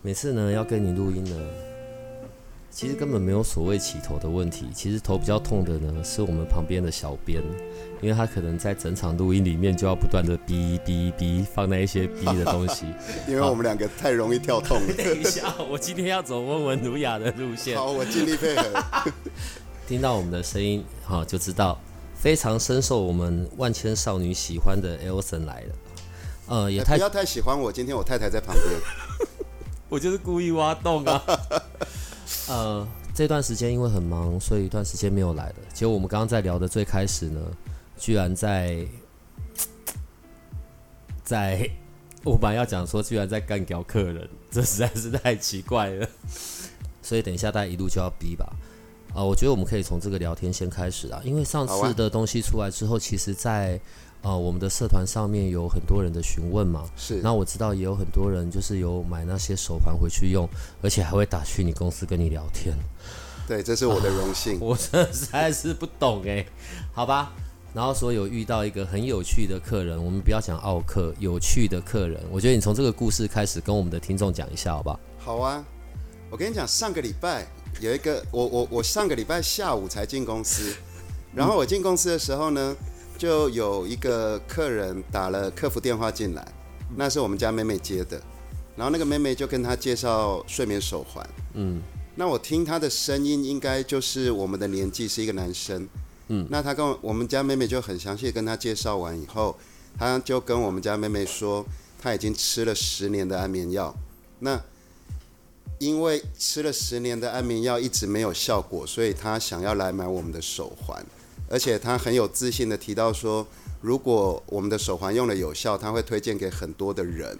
每次呢要跟你录音呢，其实根本没有所谓起头的问题。其实头比较痛的呢，是我们旁边的小编，因为他可能在整场录音里面就要不断的哔哔哔放那一些哔的东西。因为我们两个太容易跳痛了。等一下，我今天要走温文儒雅的路线。好，我尽力配合。听到我们的声音，好，就知道非常深受我们万千少女喜欢的 Elson 来了。呃，也太不要太喜欢我。今天我太太在旁边。我就是故意挖洞啊！呃，这段时间因为很忙，所以一段时间没有来了。结果我们刚刚在聊的最开始呢，居然在在我本来要讲说，居然在干掉客人，这实在是太奇怪了。所以等一下大家一路就要逼吧。啊，我觉得我们可以从这个聊天先开始啊，因为上次的东西出来之后，其实在。啊，我们的社团上面有很多人的询问嘛，是。那我知道也有很多人就是有买那些手环回去用，而且还会打去你公司跟你聊天。对，这是我的荣幸。我真的实在是不懂哎，好吧。然后说有遇到一个很有趣的客人，我们不要讲奥客，有趣的客人。我觉得你从这个故事开始跟我们的听众讲一下，好吧？好啊。我跟你讲，上个礼拜有一个，我我我上个礼拜下午才进公司，然后我进公司的时候呢。就有一个客人打了客服电话进来，那是我们家妹妹接的，然后那个妹妹就跟他介绍睡眠手环，嗯，那我听他的声音应该就是我们的年纪是一个男生，嗯，那他跟我们家妹妹就很详细跟他介绍完以后，他就跟我们家妹妹说他已经吃了十年的安眠药，那因为吃了十年的安眠药一直没有效果，所以他想要来买我们的手环。而且他很有自信的提到说，如果我们的手环用了有效，他会推荐给很多的人。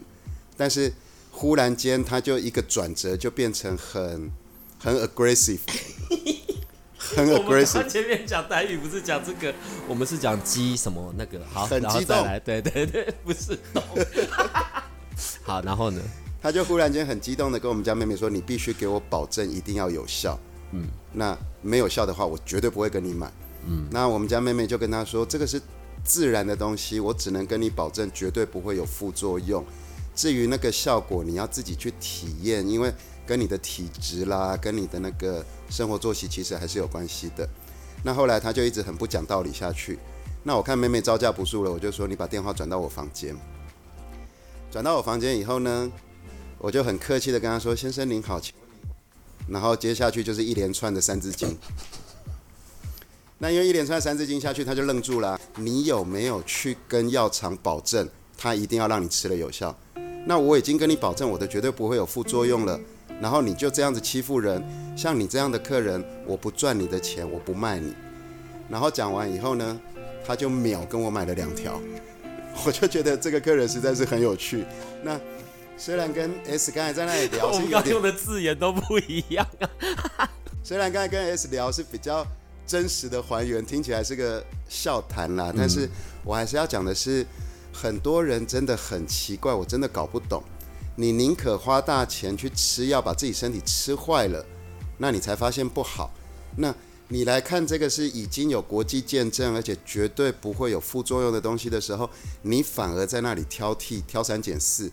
但是忽然间他就一个转折，就变成很很 aggressive，很 aggressive。前面讲台语不是讲这个，我们是讲鸡什么那个好，很激动，对对对，不是。好，然后呢，他就忽然间很激动的跟我们家妹妹说：“你必须给我保证一定要有效。”嗯，那没有效的话，我绝对不会跟你买。那我们家妹妹就跟他说，这个是自然的东西，我只能跟你保证，绝对不会有副作用。至于那个效果，你要自己去体验，因为跟你的体质啦，跟你的那个生活作息其实还是有关系的。那后来他就一直很不讲道理下去。那我看妹妹招架不住了，我就说你把电话转到我房间。转到我房间以后呢，我就很客气的跟他说：“先生您好，请。”然后接下去就是一连串的三字经。那因为一连串三字经下去，他就愣住了。你有没有去跟药厂保证，他一定要让你吃了有效？那我已经跟你保证，我的绝对不会有副作用了。然后你就这样子欺负人，像你这样的客人，我不赚你的钱，我不卖你。然后讲完以后呢，他就秒跟我买了两条。我就觉得这个客人实在是很有趣。那虽然跟 S 刚才在那里聊，我们刚用的字眼都不一样啊。虽然刚才跟 S 聊是比较。真实的还原听起来是个笑谈啦，但是我还是要讲的是，很多人真的很奇怪，我真的搞不懂。你宁可花大钱去吃药，把自己身体吃坏了，那你才发现不好。那你来看这个是已经有国际见证，而且绝对不会有副作用的东西的时候，你反而在那里挑剔、挑三拣四，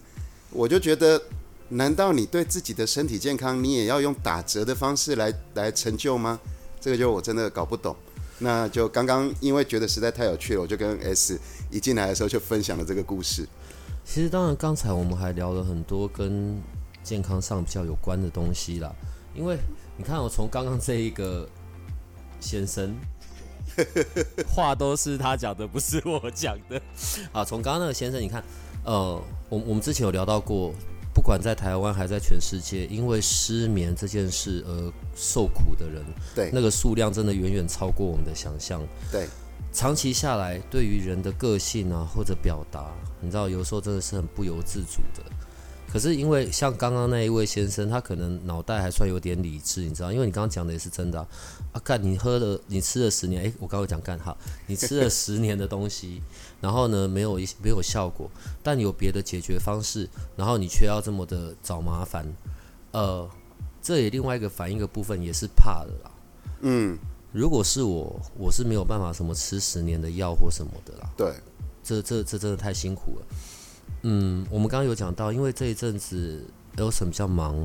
我就觉得，难道你对自己的身体健康，你也要用打折的方式来来成就吗？这个就我真的搞不懂，那就刚刚因为觉得实在太有趣了，我就跟 S 一进来的时候就分享了这个故事。其实当然刚才我们还聊了很多跟健康上比较有关的东西啦，因为你看我从刚刚这一个先生 话都是他讲的，不是我讲的。啊，从刚刚那个先生，你看，呃，我我们之前有聊到过。不管在台湾还在全世界，因为失眠这件事而受苦的人，对那个数量真的远远超过我们的想象。对，长期下来，对于人的个性啊或者表达，你知道，有时候真的是很不由自主的。可是因为像刚刚那一位先生，他可能脑袋还算有点理智，你知道，因为你刚刚讲的也是真的啊。啊干，你喝了，你吃了十年，诶，我刚刚讲干哈，你吃了十年的东西，然后呢没有一没有效果，但有别的解决方式，然后你却要这么的找麻烦，呃，这也另外一个反应的部分也是怕的啦。嗯，如果是我，我是没有办法什么吃十年的药或什么的啦。对，这这这真的太辛苦了。嗯，我们刚刚有讲到，因为这一阵子 Elson 比较忙，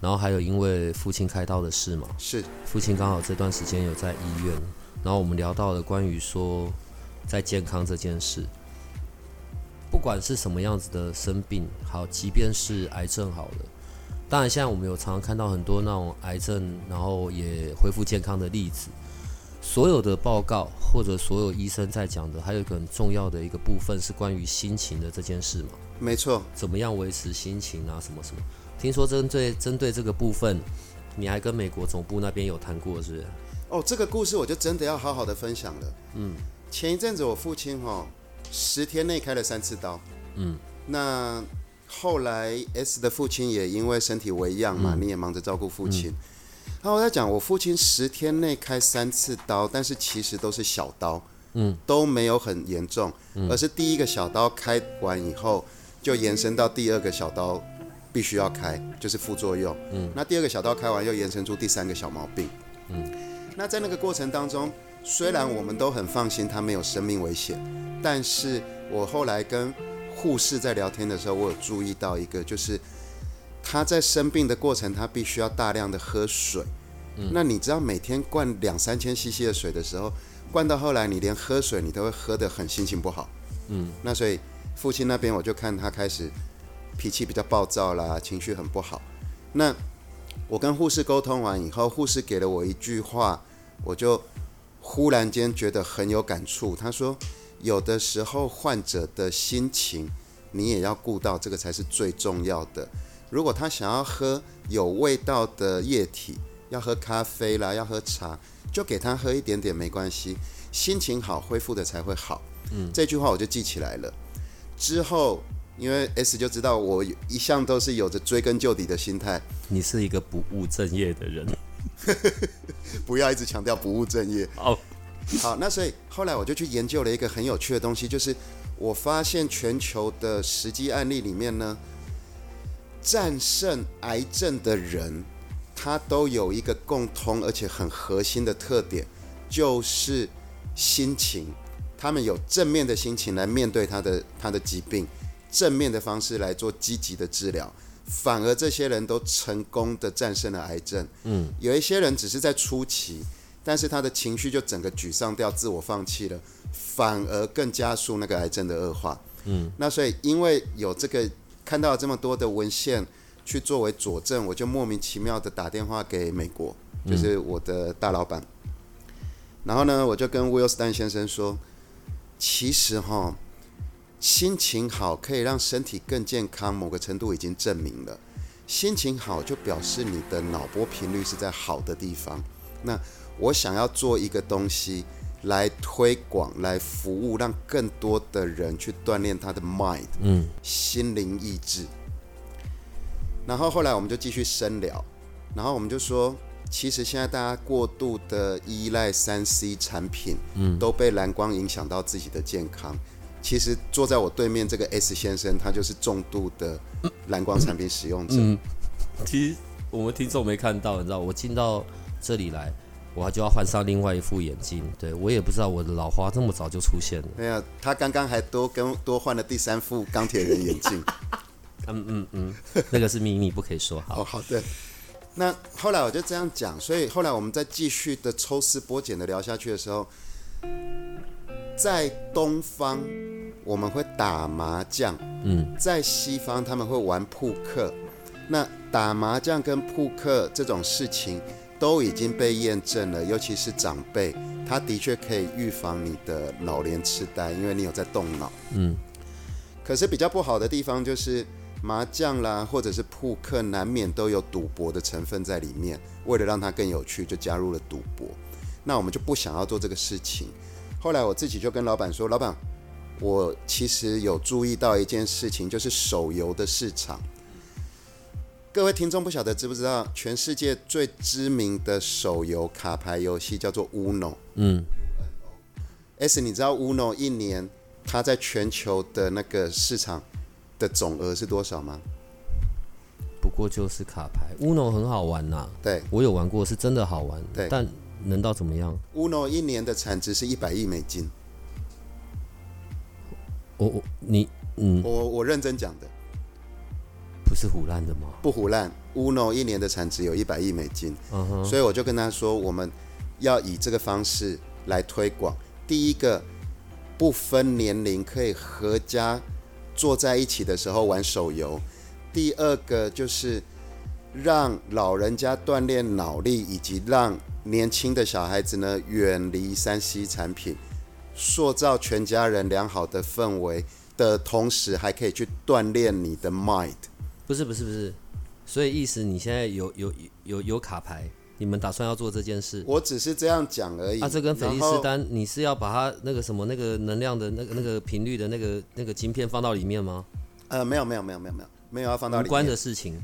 然后还有因为父亲开刀的事嘛，是父亲刚好这段时间有在医院，然后我们聊到了关于说在健康这件事，不管是什么样子的生病，好，即便是癌症好了，当然现在我们有常常看到很多那种癌症，然后也恢复健康的例子。所有的报告或者所有医生在讲的，还有一个很重要的一个部分是关于心情的这件事嘛？没错，怎么样维持心情啊？什么什么？听说针对针对这个部分，你还跟美国总部那边有谈过，是不是？哦，这个故事我就真的要好好的分享了。嗯，前一阵子我父亲哈、十天内开了三次刀。嗯，那后来 S 的父亲也因为身体为恙嘛，你也忙着照顾父亲。然后我在讲，我父亲十天内开三次刀，但是其实都是小刀，嗯，都没有很严重，而是第一个小刀开完以后，就延伸到第二个小刀必须要开，就是副作用。嗯，那第二个小刀开完，又延伸出第三个小毛病。嗯，那在那个过程当中，虽然我们都很放心他没有生命危险，但是我后来跟护士在聊天的时候，我有注意到一个，就是他在生病的过程，他必须要大量的喝水。那你知道每天灌两三千 CC 的水的时候，灌到后来你连喝水你都会喝得很心情不好。嗯，那所以父亲那边我就看他开始脾气比较暴躁啦，情绪很不好。那我跟护士沟通完以后，护士给了我一句话，我就忽然间觉得很有感触。他说，有的时候患者的心情你也要顾到，这个才是最重要的。如果他想要喝有味道的液体，要喝咖啡啦，要喝茶，就给他喝一点点没关系，心情好恢复的才会好。嗯，这句话我就记起来了。之后，因为 S 就知道我一向都是有着追根究底的心态，你是一个不务正业的人。不要一直强调不务正业。哦，好，那所以后来我就去研究了一个很有趣的东西，就是我发现全球的实际案例里面呢，战胜癌症的人，他都有一个共通而且很核心的特点，就是心情。他们有正面的心情来面对他的他的疾病，正面的方式来做积极的治疗，反而这些人都成功的战胜了癌症。嗯，有一些人只是在初期，但是他的情绪就整个沮丧掉，自我放弃了，反而更加速那个癌症的恶化。嗯，那所以因为有这个看到这么多的文献去作为佐证，我就莫名其妙的打电话给美国，就是我的大老板。然后呢，我就跟 Will Stan 先生说，其实哈，心情好可以让身体更健康，某个程度已经证明了。心情好就表示你的脑波频率是在好的地方。那我想要做一个东西来推广、来服务，让更多的人去锻炼他的 mind，嗯，心灵意志。然后后来我们就继续深聊，然后我们就说，其实现在大家过度的依赖三 C 产品，嗯，都被蓝光影响到自己的健康。其实坐在我对面这个 S 先生，他就是重度的蓝光产品使用者。嗯，其实我们听众没看到，你知道，我进到这里来，我就要换上另外一副眼镜。对我也不知道我的老花这么早就出现了。没有，他刚刚还多跟多换了第三副钢铁人眼镜。嗯嗯嗯，那个是秘密，不可以说。好，哦，好的。那后来我就这样讲，所以后来我们再继续的抽丝剥茧的聊下去的时候，在东方我们会打麻将，嗯，在西方他们会玩扑克。那打麻将跟扑克这种事情都已经被验证了，尤其是长辈，他的确可以预防你的老年痴呆，因为你有在动脑。嗯，可是比较不好的地方就是麻将啦，或者是扑克，难免都有赌博的成分在里面。为了让它更有趣，就加入了赌博。那我们就不想要做这个事情。后来我自己就跟老板说，老板，我其实有注意到一件事情，就是手游的市场。各位听众不晓得知不知道，全世界最知名的手游卡牌游戏叫做 Uno。嗯，S，你知道 Uno 一年它在全球的那个市场的总额是多少吗？不过就是卡牌，Uno 很好玩呐、对我有玩过，是真的好玩。对但能到怎么样？，Uno 一年的产值是一百亿美金。我我你嗯，我我认真讲的，不是胡乱的吗？不胡乱。Uno 一年的产值有一百亿美金，嗯哼，所以我就跟他说，我们要以这个方式来推广。第一个，不分年龄，可以合家坐在一起的时候玩手游；第二个就是让老人家锻炼脑力，以及让年轻的小孩子呢远离三 C 产品，塑造全家人良好的氛围的同时，还可以去锻炼你的 mind。不是不是不是，所以意思你现在有有有有卡牌，你们打算要做这件事？我只是这样讲而已。啊，这跟菲利斯丹，你是要把它那个什么那个能量的那个那个频率的那个那个晶片放到里面吗？呃，没有没有没有没有没有没有要放到里面无关的事情。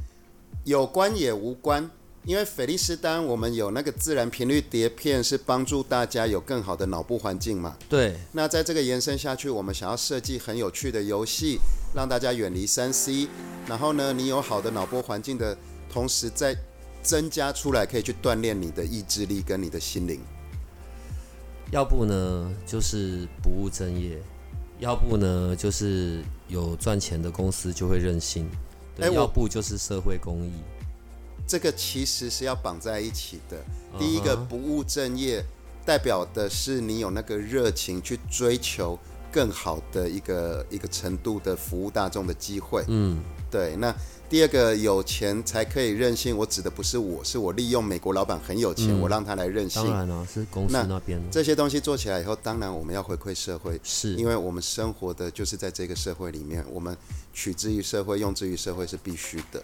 有关也无关，因为菲利斯丹我们有那个自然频率碟片，是帮助大家有更好的脑部环境嘛。对，那在这个延伸下去，我们想要设计很有趣的游戏，让大家远离三 C，然后呢，你有好的脑波环境的同时，再增加出来可以去锻炼你的意志力跟你的心灵。要不呢就是不务正业，要不呢就是有赚钱的公司就会任性，对，要不就是社会公益。这个其实是要绑在一起的。第一个不务正业，代表的是你有那个热情去追求更好的一个一个程度的服务大众的机会。嗯，对，那第二个有钱才可以任性，我指的不是我，是我利用美国老板很有钱，嗯我让他来任性。当然了、是公司那那边这些东西做起来以后，当然我们要回馈社会，是因为我们生活的就是在这个社会里面，我们取之于社会，用之于社会是必须的。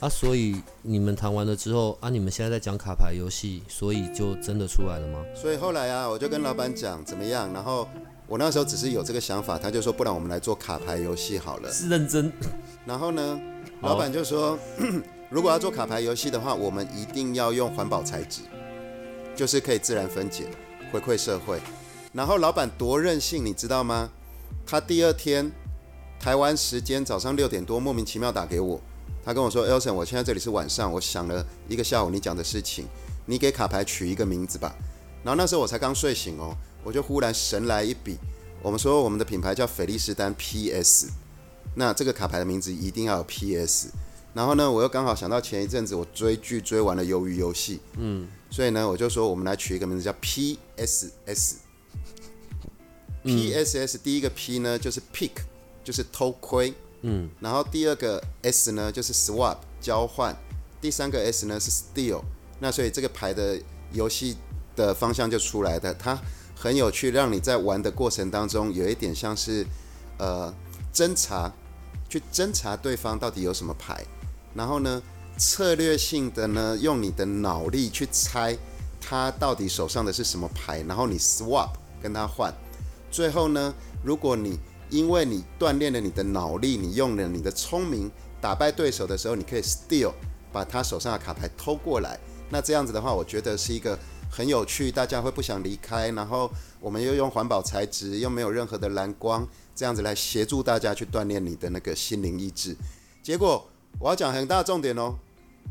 啊，所以你们谈完了之后啊，你们现在在讲卡牌游戏，所以就真的出来了吗？所以后来啊，我就跟老板讲怎么样，然后我那时候只是有这个想法，他就说不然我们来做卡牌游戏好了。是认真，然后呢，老板就说，如果要做卡牌游戏的话，我们一定要用环保材质，就是可以自然分解，回馈社会。然后老板多任性，你知道吗？他第二天台湾时间早上六点多莫名其妙打给我，他跟我说：“Elson，我现在这里是晚上，我想了一个下午你讲的事情，你给卡牌取一个名字吧。”然后那时候我才刚睡醒哦，我就忽然神来一笔，我们说我们的品牌叫菲利斯丹 PS，那这个卡牌的名字一定要有 PS。然后呢，我又刚好想到前一阵子我追剧追完了《鱿鱼游戏》，嗯，所以呢，我就说我们来取一个名字叫 PSS。PSS 第一个 P 呢就是 pick，就是偷窥，嗯，然后第二个 S 呢就是 swap 交换，第三个 S 呢是 steal。那所以这个牌的游戏的方向就出来的，它很有趣，让你在玩的过程当中有一点像是呃侦查，去侦查对方到底有什么牌，然后呢策略性的呢用你的脑力去猜他到底手上的是什么牌，然后你 swap 跟他换，最后呢，如果你因为你锻炼了你的脑力，你用了你的聪明打败对手的时候，你可以 steal 把他手上的卡牌偷过来。那这样子的话，我觉得是一个很有趣，大家会不想离开，然后我们又用环保材质，又没有任何的蓝光，这样子来协助大家去锻炼你的那个心灵意志。结果我要讲很大重点哦，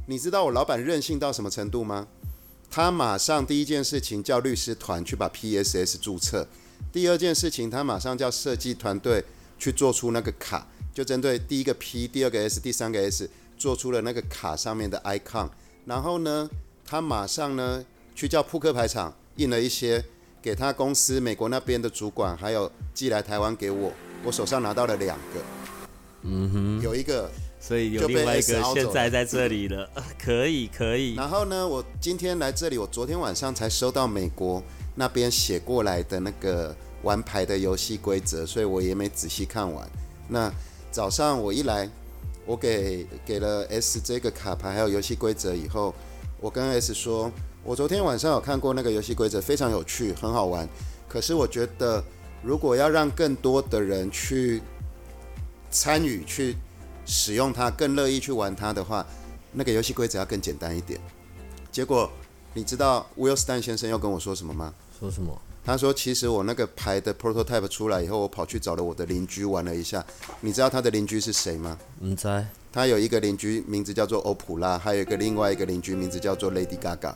你知道我老板任性到什么程度吗？他马上第一件事情叫律师团去把 PSS 注册，第二件事情他马上叫设计团队去做出那个卡，就针对第一个 P、第二个 S、第三个 S 做出了那个卡上面的 icon，然后呢，他马上呢去叫扑克牌厂印了一些，给他公司美国那边的主管，还有寄来台湾给我，我手上拿到了两个，嗯哼，有一个所以有另外一个现在在这里了，可以可以。然后呢，我今天来这里，我昨天晚上才收到美国那边写过来的那个玩牌的游戏规则，所以我也没仔细看完。那早上我一来，我给给了 S 这个卡牌还有游戏规则以后，我跟 S 说，我昨天晚上有看过那个游戏规则，非常有趣，很好玩。可是我觉得，如果要让更多的人去参与、去使用它，更乐意去玩它的话，那个游戏规则要更简单一点。结果，你知道 Will Stan 先生要跟我说什么吗？说什么？他说：“其实我那个牌的 prototype 出来以后，我跑去找了我的邻居玩了一下。你知道他的邻居是谁吗？唔知。他有一个邻居名字叫做欧普拉，还有一个另外一个邻居名字叫做 Lady Gaga。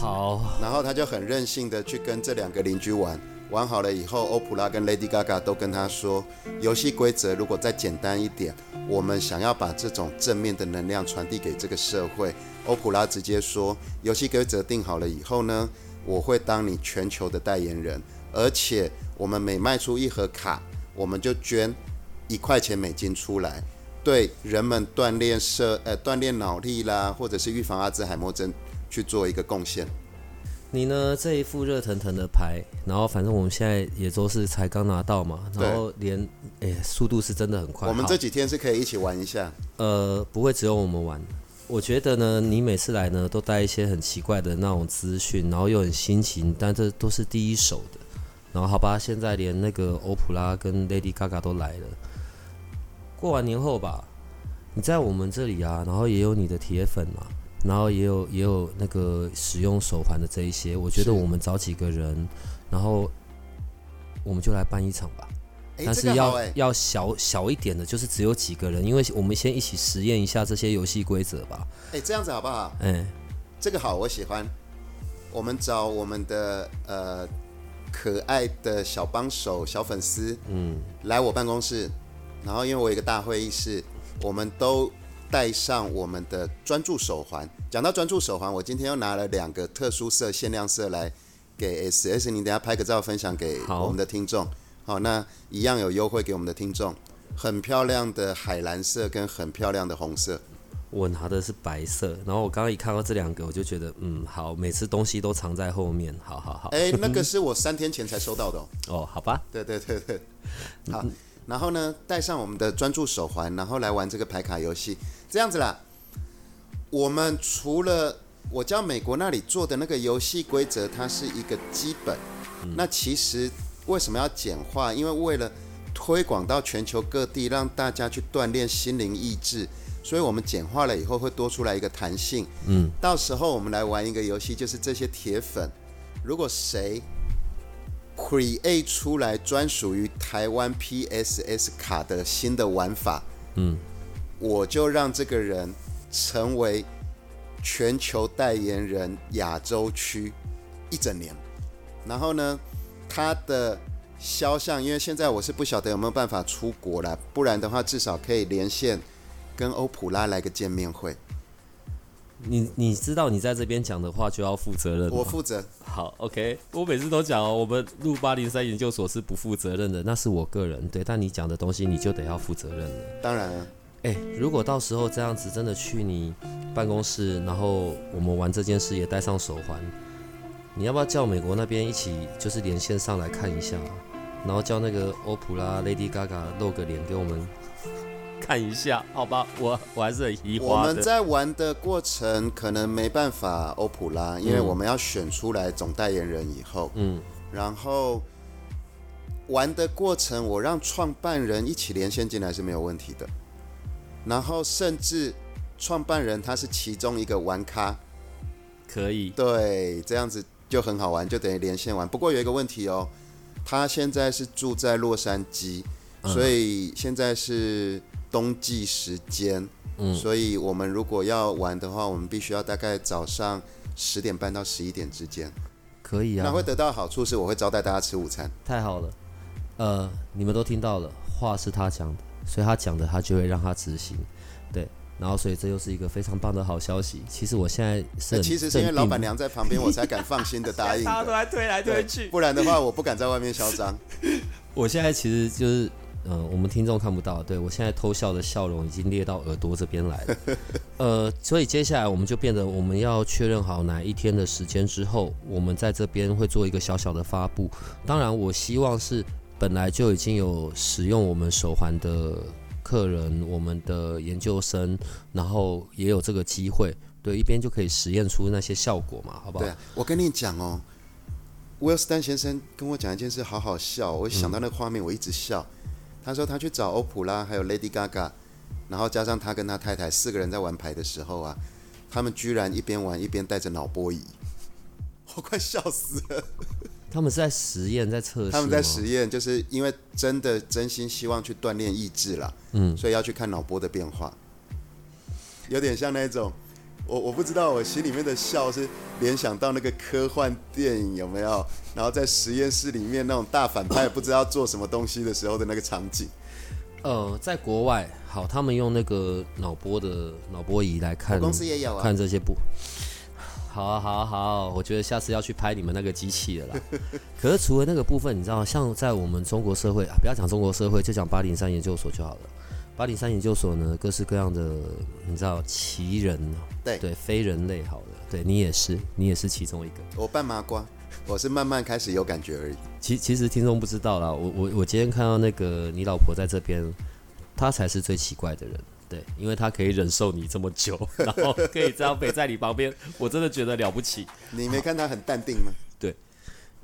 好。然后他就很任性的去跟这两个邻居玩，玩好了以后，欧普拉跟 Lady Gaga 都跟他说，游戏规则如果再简单一点，我们想要把这种正面的能量传递给这个社会。”欧普拉直接说：“游戏规则定好了以后呢，我会当你全球的代言人，而且我们每卖出一盒卡，我们就捐一块钱美金出来，对人们锻炼社呃锻炼脑力啦，或者是预防阿兹海默症去做一个贡献。”你呢？这一副热腾腾的牌，然后反正我们现在也都是才刚拿到嘛，然后连哎速度是真的很快。我们这几天是可以一起玩一下。呃，不会只有我们玩。我觉得呢，你每次来呢都带一些很奇怪的那种资讯，然后又很新奇，但这都是第一手的。然后好吧，现在连那个欧普拉跟 Lady Gaga 都来了。过完年后吧，你在我们这里啊，然后也有你的铁粉嘛，然后也有也有那个使用手环的这一些，我觉得我们找几个人，然后我们就来办一场吧。但是要要小小一点的，就是只有几个人，因为我们先一起实验一下这些游戏规则吧。哎，这样子好不好？嗯，这个好，我喜欢。我们找我们的呃可爱的小帮手、小粉丝，嗯，来我办公室，然后因为我有一个大会议室，我们都带上我们的专注手环。讲到专注手环，我今天又拿了两个特殊色、限量色来给 S S，你等下拍个照分享给我们的听众。好，那一样有优惠给我们的听众，很漂亮的海蓝色跟很漂亮的红色。我拿的是白色，然后我刚刚一看到这两个，我就觉得嗯好，每次东西都藏在后面，好好好。哎，那个是我三天前才收到的哦。哦，好吧。对对对对。好，然后呢，带上我们的专注手环，然后来玩这个牌卡游戏，这样子啦。我们除了我叫美国那里做的那个游戏规则，它是一个基本，那其实。为什么要简化？因为为了推广到全球各地，让大家去锻炼心灵意志，所以我们简化了以后会多出来一个弹性。嗯，到时候我们来玩一个游戏，就是这些铁粉，如果谁 create 出来专属于台湾 PSS 卡的新的玩法，嗯，我就让这个人成为全球代言人亚洲区一整年，然后呢？他的肖像，因为现在我是不晓得有没有办法出国了，不然的话至少可以连线跟欧普拉来个见面会。你你知道你在这边讲的话就要负责任，我负责。好，OK。我每次都讲哦，我们录八零三研究所是不负责任的，那是我个人对，但你讲的东西你就得要负责任了。当然了，哎，如果到时候这样子真的去你办公室，然后我们玩这件事也带上手环。你要不要叫美国那边一起，就是连线上来看一下，然后叫那个欧普拉、Lady Gaga 露个脸给我们。看一下，好吧？我我还是很疑惑我们在玩的过程可能没办法欧普拉，因为我们要选出来总代言人以后，嗯，然后玩的过程我让创办人一起连线进来是没有问题的，然后甚至创办人他是其中一个玩咖，可以，对，这样子。就很好玩，就等于连线玩。不过有一个问题哦，他现在是住在洛杉矶，所以现在是冬季时间，嗯，所以我们如果要玩的话，我们必须要大概早上十点半到十一点之间。可以啊。那会得到好处是，我会招待大家吃午餐。太好了，呃，你们都听到了，话是他讲的，所以他讲的他就会让他执行，对。然后，所以这又是一个非常棒的好消息。其实我现在是，其实是因为老板娘在旁边，我才敢放心的答应。大家都在推来推去，不然的话，我不敢在外面嚣张。我现在其实就是，嗯，我们听众看不到，对我现在偷笑的笑容已经裂到耳朵这边来了。呃，所以接下来我们就变得，我们要确认好哪一天的时间之后，我们在这边会做一个小小的发布。当然，我希望是本来就已经有使用我们手环的。客人，我们的研究生，然后也有这个机会，对，一边就可以实验出那些效果嘛，好不好？对，我跟你讲哦，威尔斯丹先生跟我讲一件事，好好笑，我想到那个画面，我一直笑。他说他去找欧普拉，还有 Lady Gaga，然后加上他跟他太太四个人在玩牌的时候啊，他们居然一边玩一边带着脑波仪，我快笑死了。他们是在实验，在测试。他们在实验，就是因为真的真心希望去锻炼意志啦，嗯，所以要去看脑波的变化，有点像那种，我我不知道，我心里面的笑是联想到那个科幻电影有没有？然后在实验室里面那种大反派不知道做什么东西的时候的那个场景。呃，在国外，好，他们用那个脑波的脑波仪来看，公司也有啊，看这些部。好啊，好啊，好！我觉得下次要去拍你们那个机器了啦。可是除了那个部分，你知道，像在我们中国社会啊，不要讲中国社会，就讲八零三研究所就好了。八零三研究所呢，各式各样的，你知道奇人，对对，非人类，好了，对你也是，你也是其中一个。我半麻瓜，我是慢慢开始有感觉而已。其其实听众不知道啦，我我我今天看到那个你老婆在这边，她才是最奇怪的人。对，因为他可以忍受你这么久，然后可以这样陪在你旁边，我真的觉得了不起。你没看他很淡定吗？对，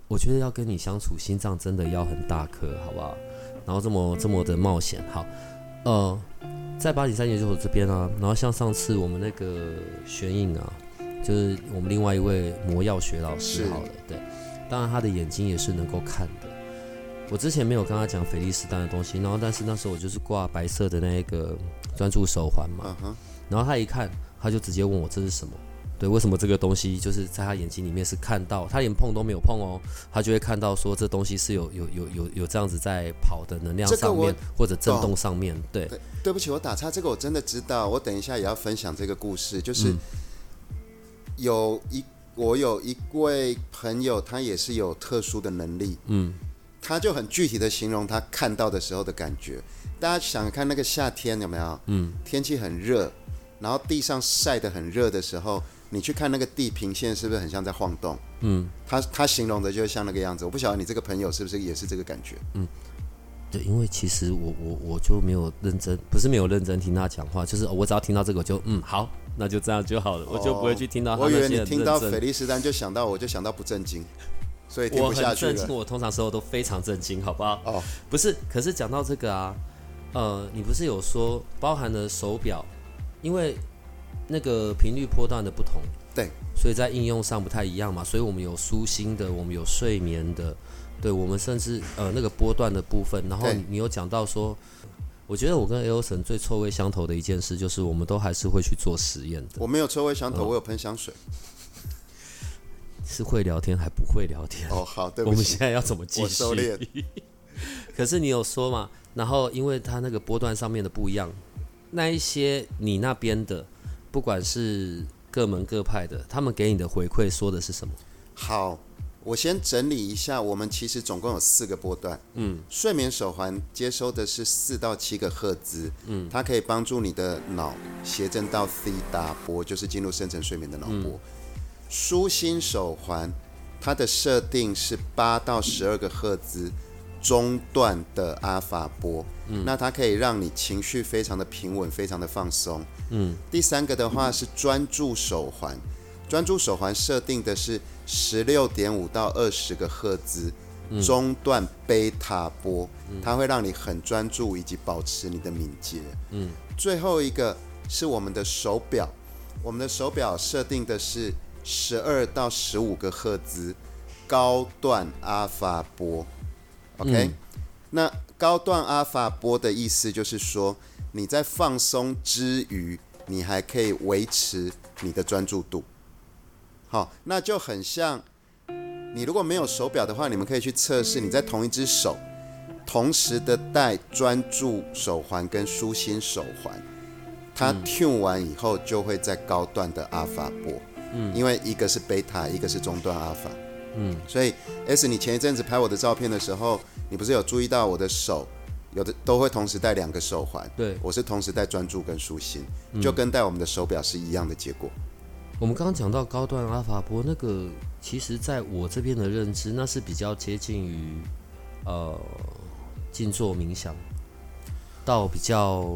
我觉得要跟你相处，心脏真的要很大颗，好不好？然后这么这么的冒险，好，呃，在八里山研究所这边啊，然后像上次我们那个玄影啊，就是我们另外一位魔药学老师，好了，对，当然他的眼睛也是能够看的。我之前没有跟他讲菲利斯丹的东西，然后但是那时候我就是挂白色的那一个专注手环嘛，然后他一看，他就直接问我这是什么？对，为什么这个东西就是在他眼睛里面是看到，他连碰都没有碰哦，他就会看到说这东西是有有有有有这样子在跑的能量上面或者震动上面对。对不起，我打岔，这个我真的知道，我等一下也要分享这个故事，就是有一我有一位朋友，他也是有特殊的能力，嗯。他就很具体的形容他看到的时候的感觉。大家想看那个夏天有没有？嗯，天气很热，然后地上晒得很热的时候，你去看那个地平线是不是很像在晃动？嗯，他他形容的就像那个样子。我不晓得你这个朋友是不是也是这个感觉？嗯，对，因为其实我我我就没有认真，不是没有认真听他讲话，就是我只要听到这个就嗯好，那就这样就好了，我就不会去听到。我以为你听到菲利斯丹就想到，我就想到不正经。所以我很震惊，我通常时候都非常震惊，好不好？哦，不是，可是讲到这个啊，呃，你不是有说包含了手表，因为那个频率波段的不同，对，所以在应用上不太一样嘛。所以我们有舒心的，我们有睡眠的，对，我们甚至呃那个波段的部分。然后你有讲到说，我觉得我跟 L 神最臭味相投的一件事，就是我们都还是会去做实验的。我没有臭味相投，我有喷香水。是会聊天还不会聊天哦，好，对不起，我们现在要怎么继续？可是你有说嘛？然后因为它那个波段上面的不一样，那一些你那边的，不管是各门各派的，他们给你的回馈说的是什么？好，我先整理一下，我们其实总共有四个波段。嗯，睡眠手环接收的是四到七个赫兹，嗯，它可以帮助你的脑谐振到 C 大波，就是进入深层睡眠的脑波。舒心手环，它的设定是八到十二个赫兹中段的阿法波，嗯，那它可以让你情绪非常的平稳，非常的放松，嗯。第三个的话是专注手环，专注手环设定的是十六点五到二十个赫兹中段贝塔波，它会让你很专注以及保持你的敏捷，嗯。最后一个是我们的手表，我们的手表设定的是。十二到十五个赫兹高段阿法波，OK，那高段阿法波的意思就是说，你在放松之余，你还可以维持你的专注度。好，那就很像你如果没有手表的话，你们可以去测试，你在同一只手同时的戴专注手环跟舒心手环，它 tune 完以后就会在高段的阿法波。嗯，因为一个是贝塔，一个是中段阿法，嗯，所以 S，你前一阵子拍我的照片的时候，你不是有注意到我的手有的都会同时戴两个手环？对，我是同时戴专注跟舒心，就跟戴我们的手表是一样的结果。我们刚刚讲到高段阿法波那个，其实在我这边的认知，那是比较接近于呃静坐冥想，到比较。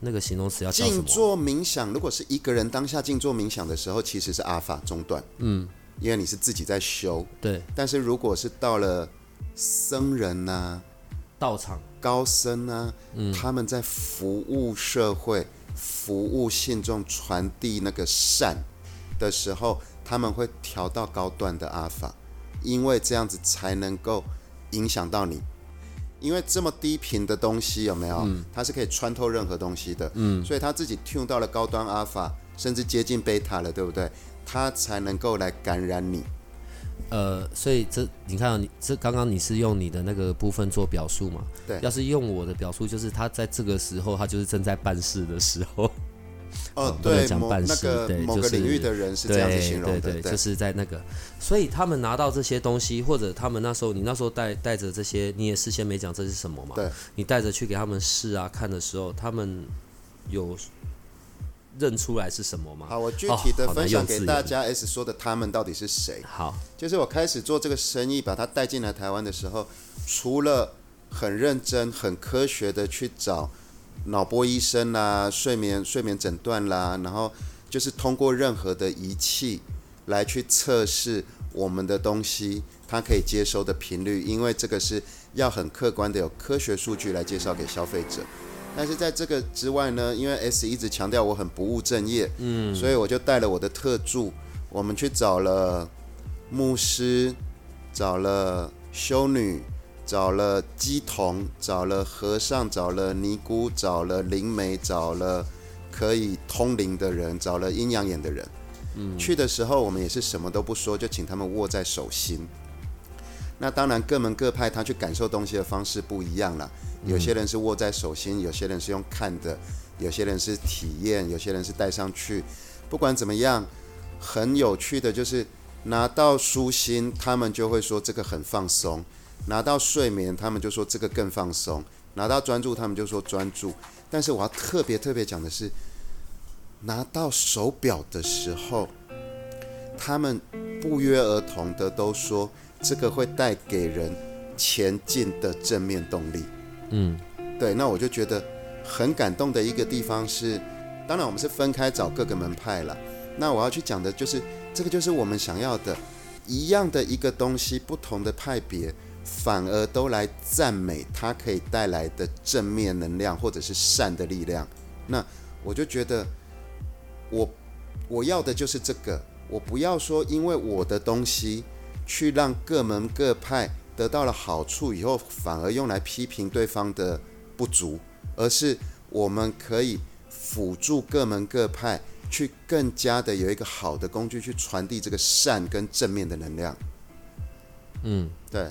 那个形容词要静坐冥想，如果是一个人当下静坐冥想的时候，其实是阿法中断。嗯，因为你是自己在修。对，但是如果是到了僧人呐、道场，高僧呢、他们在服务社会、服务信众、传递那个善的时候，他们会调到高段的阿法，因为这样子才能够影响到你。因为这么低频的东西有没有？嗯它是可以穿透任何东西的，嗯，所以它自己 tune 到了高端阿法，甚至接近贝塔了，对不对？它才能够来感染你。呃，所以这你看、啊，你这刚刚你是用你的那个部分做表述嘛？对要是用我的表述，就是他在这个时候，他就是正在办事的时候。哦，不能对，某讲办事那个对就是某个领域的人是这样子形容的，对对，就是在那个，所以他们拿到这些东西，或者他们那时候，你那时候带带着这些，你也事先没讲这是什么嘛？对，你带着去给他们试啊看的时候，他们有认出来是什么吗？好，我具体的分享给大家。S 说的他们到底是谁？好，就是我开始做这个生意，把它带进来台湾的时候，除了很认真、很科学的去找脑波医生啦、睡眠睡眠诊断啦，然后就是通过任何的仪器来去测试我们的东西，它可以接收的频率，因为这个是要很客观的有科学数据来介绍给消费者。但是在这个之外呢，因为 S 一直强调我很不务正业，嗯，所以我就带了我的特助，我们去找了牧师，找了修女，找了鸡童，找了和尚，找了尼姑，找了灵媒，找了可以通灵的人，找了阴阳眼的人。嗯，去的时候我们也是什么都不说，就请他们握在手心。那当然，各门各派他去感受东西的方式不一样了。有些人是握在手心，有些人是用看的，有些人是体验，有些人是带上去。不管怎么样，很有趣的就是拿到舒心，他们就会说这个很放松；拿到睡眠，他们就说这个更放松；拿到专注，他们就说专注。但是我要特别特别讲的是，拿到手表的时候，他们不约而同的都说这个会带给人前进的正面动力。嗯，对，那我就觉得很感动的一个地方是，当然我们是分开找各个门派了。那我要去讲的就是，这个就是我们想要的，一样的一个东西，不同的派别，反而都来赞美它可以带来的正面能量或者是善的力量。那我就觉得，我我要的就是这个，我不要说因为我的东西去让各门各派得到了好处以后，反而用来批评对方的不足，而是我们可以辅助各门各派去更加的有一个好的工具去传递这个善跟正面的能量。嗯，对，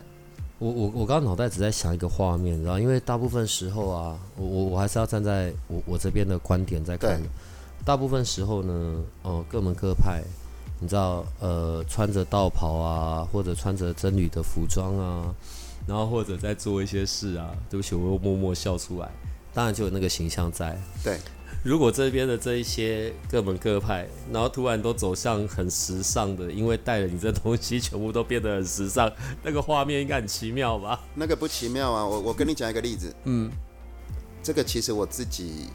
我我我刚刚脑袋只在想一个画面，然后，因为大部分时候啊，我我我还是要站在我我这边的观点在看对。大部分时候呢，哦、各门各派，你知道，呃，穿着道袍啊，或者穿着僧侣的服装啊，然后或者在做一些事啊，对不起，我又默默笑出来，当然就有那个形象在。对，如果这边的这一些各门各派，然后突然都走向很时尚的，因为带了你这东西，全部都变得很时尚，那个画面应该很奇妙吧？那个不奇妙啊！我我跟你讲一个例子，嗯，这个其实我自己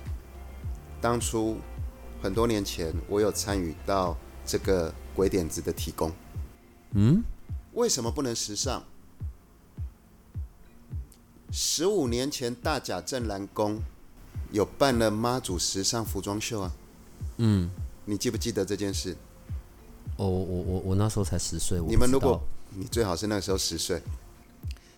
当初很多年前，我有参与到这个鬼点子的提供。嗯，为什么不能时尚？十五年前，大甲镇澜宫有办了妈祖时尚服装秀啊。嗯，你记不记得这件事？哦，我我我我那时候才十岁，你们如果你最好是那个时候十岁，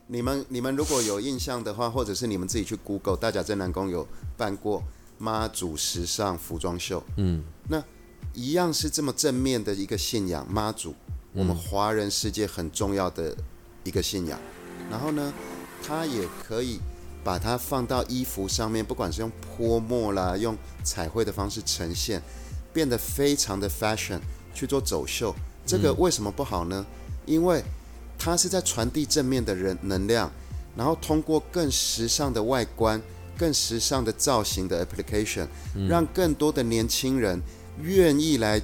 你们你们如果有印象的话，或者是你们自己去 Google 大甲镇澜宫有办过妈祖时尚服装秀，嗯，那一样是这么正面的一个信仰，妈祖，我们华人世界很重要的一个信仰。然后呢，它也可以把它放到衣服上面，不管是用泼墨啦，用彩绘的方式呈现，变得非常的 fashion 去做走秀。这个为什么不好呢？因为它是在传递正面的人能量，然后通过更时尚的外观、更时尚的造型的 application，、让更多的年轻人愿意来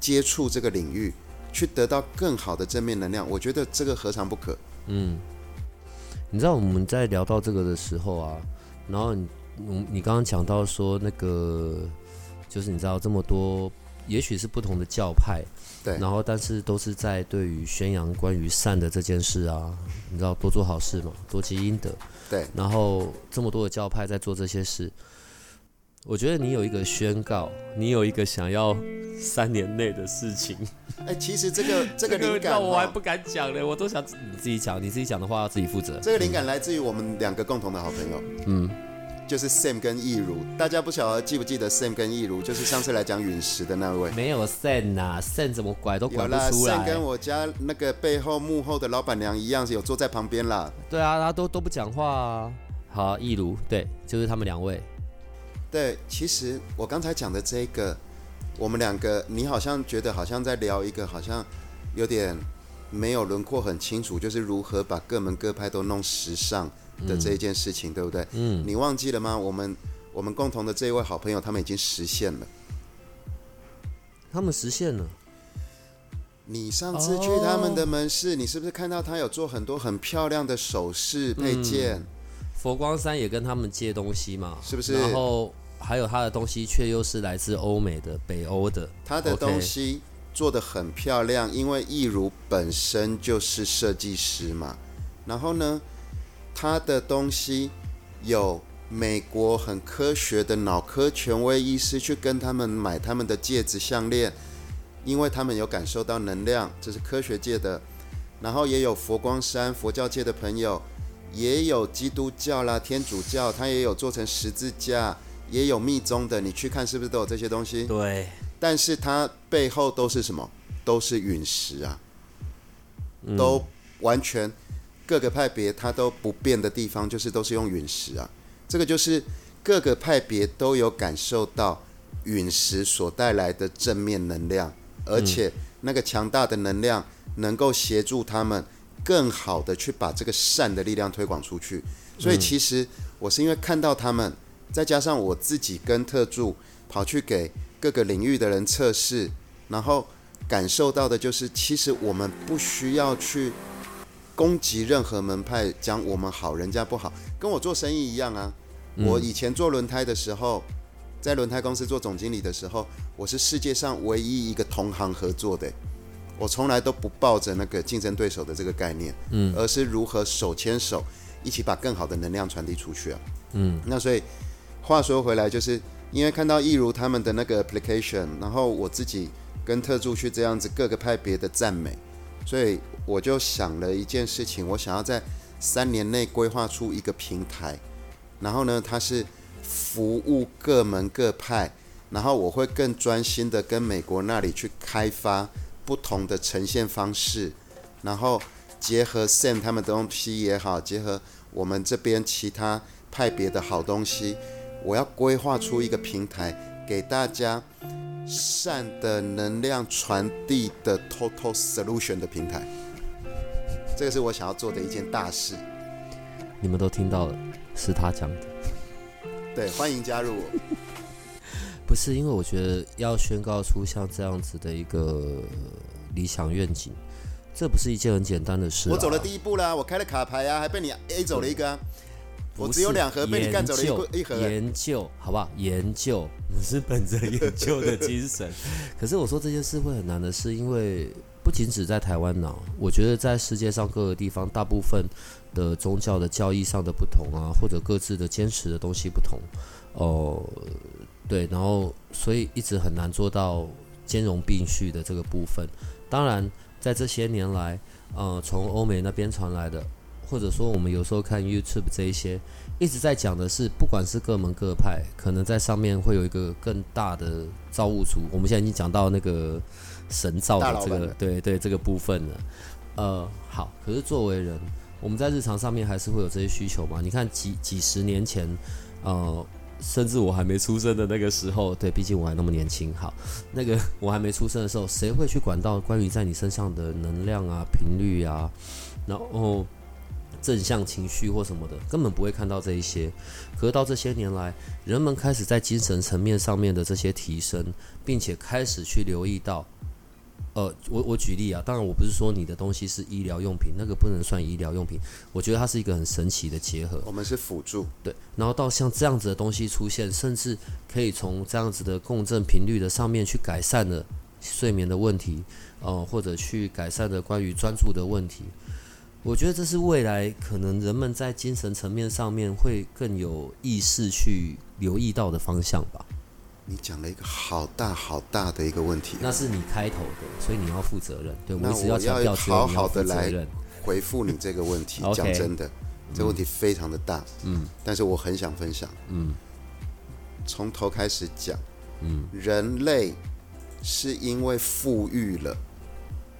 接触这个领域，去得到更好的正面能量。我觉得这个何尝不可？嗯，你知道我们在聊到这个的时候啊，然后你你你刚刚讲到说那个，就是你知道这么多也许是不同的教派，对。然后但是都是在对于宣扬关于善的这件事啊，你知道多做好事嘛，多积阴德，对，然后这么多的教派在做这些事，我觉得你有一个宣告，你有一个想要三年内的事情，哎，其实这个 这个灵感哦我还不敢讲呢，我都想你自己讲，你自己讲的话要自己负责。这个灵感来自于我们两个共同的好朋友，嗯，就是 Sam 跟易如。大家不晓得记不记得 Sam 跟易如，就是上次来讲陨石的那位。没有 sen 呐、sen 怎么拐都拐，Sam 不出来跟。我家那个背后幕后的老板娘一样，有坐在旁边啦。对啊，他都都不讲话啊。好，易如，对，就是他们两位。对，其实我刚才讲的这个，我们两个，你好像觉得好像在聊一个好像有点没有轮廓很清楚，就是如何把各门各派都弄时尚的这一件事情，对不对？嗯，你忘记了吗？我们我们共同的这一位好朋友，他们已经实现了。他们实现了。你上次去他们的门市，你是不是看到他有做很多很漂亮的首饰配件？佛光山也跟他们借东西嘛，是不是然后还有他的东西却又是来自欧美的、北欧的。他的东西做的很漂亮，因为易如本身就是设计师嘛。然后呢，他的东西有美国很科学的脑科权威医师去跟他们买他们的戒指项链，因为他们有感受到能量，这是科学界的。然后也有佛光山佛教界的朋友，也有基督教啦、天主教，他也有做成十字架，也有密宗的，你去看是不是都有这些东西？对，但是它背后都是什么？都是陨石啊，嗯都完全各个派别它都不变的地方，就是都是用陨石啊。这个就是各个派别都有感受到陨石所带来的正面能量，而且那个强大的能量能够协助他们更好的去把这个善的力量推广出去。所以其实我是因为看到他们，再加上我自己跟特助跑去给各个领域的人测试，然后感受到的就是，其实我们不需要去攻击任何门派，讲我们好，人家不好，跟我做生意一样啊。我以前做轮胎的时候，在轮胎公司做总经理的时候，我是世界上唯一一个同行合作的。我从来都不抱着那个竞争对手的这个概念，嗯，而是如何手牵手一起把更好的能量传递出去啊。嗯，那所以话说回来，就是因为看到易如他们的那个 application，然后我自己跟特助去这样子各个派别的赞美，所以我就想了一件事情，我想要在三年内规划出一个平台，然后呢，它是服务各门各派，然后我会更专心的跟美国那里去开发不同的呈现方式，然后结合 Sam 他们东西也好，结合我们这边其他派别的好东西，我要规划出一个平台给大家善的能量传递的 total solution 的平台。这个是我想要做的一件大事。你们都听到了，是他讲的，对，欢迎加入我。不是因为我觉得要宣告出像这样子的一个理想愿景，这不是一件很简单的事、啊。我走了第一步啦，我开了卡牌啊，还被你 A 走了一个、啊。我只有两盒，被你干走了一一盒、欸。研究好不好？研究，我是本着研究的精神。可是我说这件事会很难的是，因为不仅只在台湾呢，我觉得在世界上各个地方，大部分的宗教的教义上的不同啊，或者各自的坚持的东西不同，哦、对，然后所以一直很难做到兼容并蓄的这个部分。当然，在这些年来，呃，从欧美那边传来的，或者说我们有时候看 YouTube 这一些，一直在讲的是，不管是各门各派，可能在上面会有一个更大的造物主。我们现在已经讲到那个神造的这个对对这个部分了。呃，好，可是作为人，我们在日常上面还是会有这些需求嘛？你看几几十年前，呃，甚至我还没出生的那个时候，对，毕竟我还那么年轻。好，那个 我还没出生的时候，谁会去管到关于在你身上的能量啊、频率啊，然后正向情绪或什么的，根本不会看到这一些。可是到这些年来，人们开始在精神层面上面的这些提升，并且开始去留意到呃，我我举例啊，当然我不是说你的东西是医疗用品，那个不能算医疗用品。我觉得它是一个很神奇的结合。我们是辅助，对。然后到像这样子的东西出现，甚至可以从这样子的共振频率的上面去改善了睡眠的问题，呃，或者去改善的关于专注的问题。我觉得这是未来可能人们在精神层面上面会更有意识去留意到的方向吧。你讲了一个好大好大的一个问题，那是你开头的，所以你要负责任。对，我只要强调好好的来回复你这个问题。讲真的，这个问题非常的大，嗯，但是我很想分享，嗯，从头开始讲，嗯，人类是因为富裕了。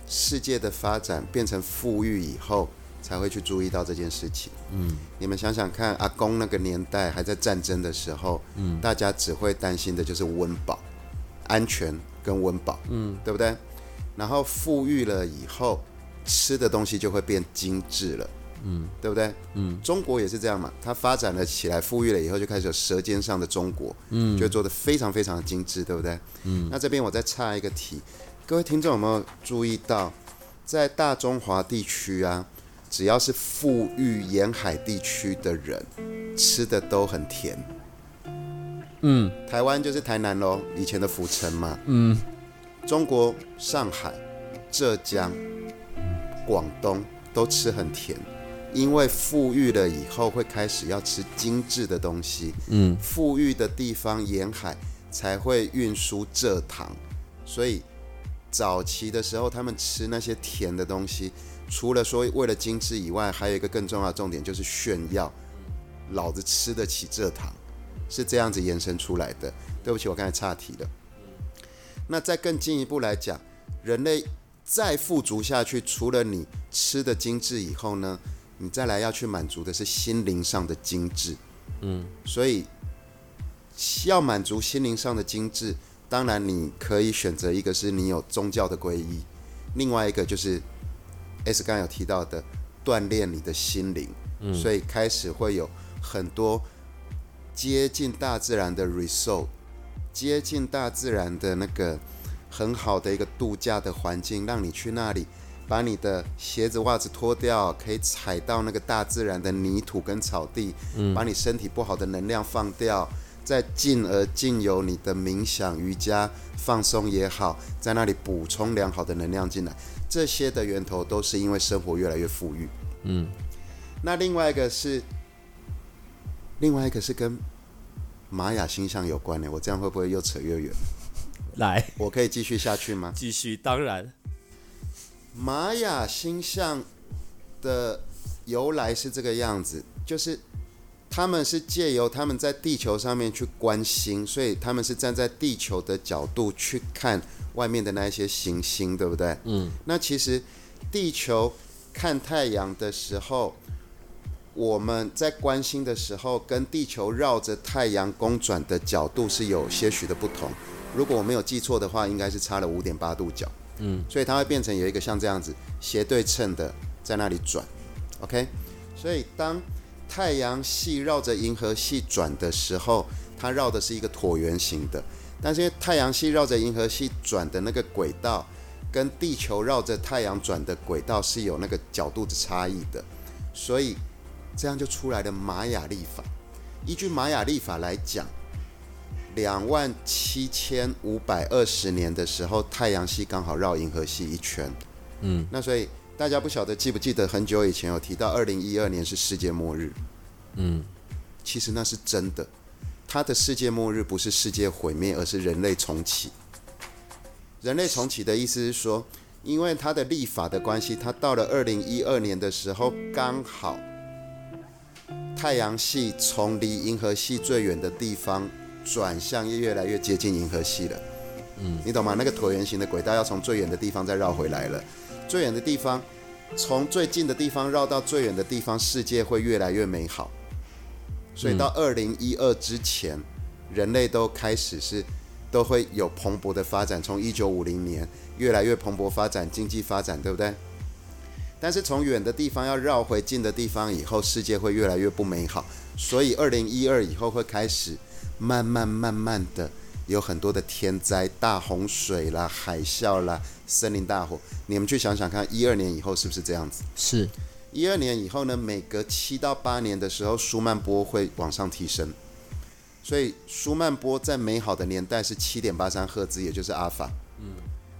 世界的发展变成富裕以后，才会去注意到这件事情。嗯，你们想想看，阿公那个年代还在战争的时候，嗯，大家只会担心的就是温饱、安全跟温饱，嗯，对不对？然后富裕了以后，吃的东西就会变精致了，嗯，对不对？嗯，中国也是这样嘛，它发展了起来，富裕了以后就开始有舌尖上的中国，嗯，就做的非常非常精致，对不对？嗯，那这边我再插一个题。各位听众有没有注意到，在大中华地区啊，只要是富裕沿海地区的人，吃的都很甜。嗯，台湾就是台南喽，以前的府城嘛。嗯，中国上海、浙江、广东都吃很甜，因为富裕了以后会开始要吃精致的东西。嗯，富裕的地方沿海才会运输蔗糖，所以。早期的时候，他们吃那些甜的东西，除了说为了精致以外，还有一个更重要的重点就是炫耀，老子吃得起蔗糖，是这样子延伸出来的。对不起，我刚才岔题了。那再更进一步来讲，人类再富足下去，除了你吃的精致以后呢，你再来要去满足的是心灵上的精致。嗯，所以要满足心灵上的精致。当然，你可以选择一个是你有宗教的皈依，另外一个就是 S 刚有提到的锻炼你的心灵，所以开始会有很多接近大自然的 result，接近大自然的那个很好的一个度假的环境，让你去那里把你的鞋子袜子脱掉，可以踩到那个大自然的泥土跟草地，把你身体不好的能量放掉。再进而进由你的冥想、瑜伽、放松也好，在那里补充良好的能量进来，这些的源头都是因为生活越来越富裕。嗯，那另外一个是，另外一个是跟玛雅星象有关的，我这样会不会又扯越远？来，我可以继续下去吗？继续，当然。玛雅星象的由来是这个样子，就是。他们是借由他们在地球上面去观星，所以他们是站在地球的角度去看外面的那一些行星，对不对？嗯。那其实地球看太阳的时候，我们在关心的时候，跟地球绕着太阳公转的角度是有些许的不同。如果我没有记错的话，应该是差了五点八度角。嗯。所以它会变成有一个像这样子斜对称的在那里转。OK。所以当太阳系绕着银河系转的时候，它绕的是一个椭圆形的。但是太阳系绕着银河系转的那个轨道，跟地球绕着太阳转的轨道是有那个角度的差异的。所以这样就出来了玛雅历法。依据玛雅历法来讲，两万七千五百二十年的时候，太阳系刚好绕银河系一圈。嗯，那所以。大家不晓得记不记得很久以前有提到二零一二年是世界末日，嗯，其实那是真的。它的世界末日不是世界毁灭，而是人类重启。人类重启的意思是说，因为它的立法的关系，它到了二零一二年的时候，刚好太阳系从离银河系最远的地方转向越来越接近银河系了。嗯，你懂吗？那个椭圆形的轨道要从最远的地方再绕回来了。最远的地方，从最近的地方绕到最远的地方，世界会越来越美好。所以到二零一二之前，人类都开始是都会有蓬勃的发展。从一九五零年越来越蓬勃发展，经济发展，对不对？但是从远的地方要绕回近的地方以后，世界会越来越不美好。所以二零一二以后会开始慢慢慢慢的有很多的天灾，大洪水啦、海啸啦、森林大火。你们去想想看，一二年以后是不是这样子？是。一二年以后呢，每隔七到八年的时候，舒曼波会往上提升。所以舒曼波在美好的年代是七点八三赫兹，也就是阿尔法。嗯。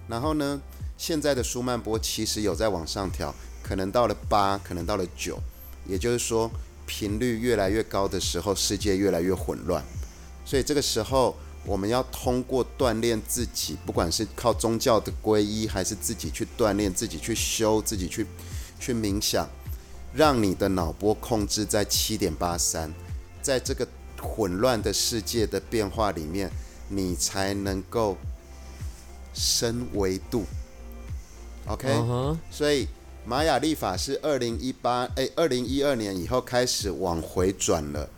然后呢，现在的舒曼波其实有在往上调，可能到了八，可能到了九。也就是说，频率越来越高的时候，世界越来越混乱。所以这个时候，我们要通过锻炼自己，不管是靠宗教的皈依，还是自己去锻炼、自己去修、自己去去冥想。让你的脑波控制在七点八三，在这个混乱的世界的变化里面，你才能够升维度。OK，所以玛雅历法是二零一八哎，二零一二年以后开始往回转了，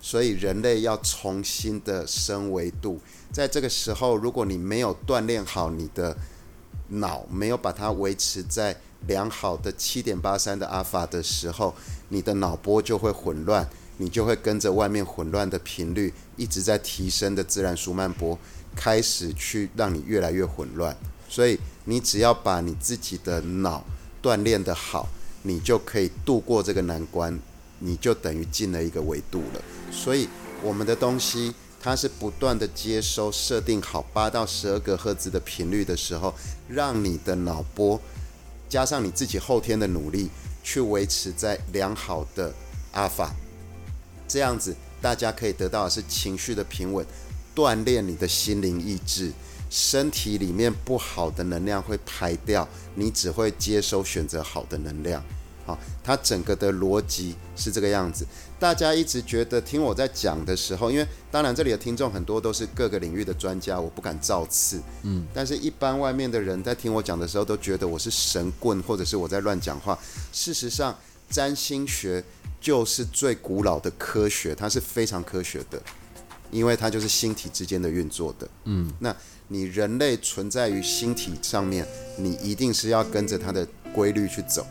所以人类要重新的升维度。在这个时候，如果你没有锻炼好你的脑，没有把它维持在。良好的七点八三的阿尔法的时候，你的脑波就会混乱，你就会跟着外面混乱的频率一直在提升的自然舒曼波，开始去让你越来越混乱。所以你只要把你自己的脑锻炼的好，你就可以度过这个难关，你就等于进了一个维度了。所以我们的东西它是不断的接收，设定好八到十二个赫兹的频率的时候，让你的脑波。加上你自己后天的努力，去维持在良好的阿法，这样子大家可以得到的是情绪的平稳，锻炼你的心灵意志，身体里面不好的能量会排掉，你只会接收选择好的能量。好，它整个的逻辑是这个样子。大家一直觉得听我在讲的时候，因为当然这里的听众很多都是各个领域的专家，我不敢造次。嗯，但是一般外面的人在听我讲的时候，都觉得我是神棍，或者是我在乱讲话。事实上，占星学就是最古老的科学，它是非常科学的，因为它就是星体之间的运作的。嗯，那你人类存在于星体上面，你一定是要跟着它的规律去走。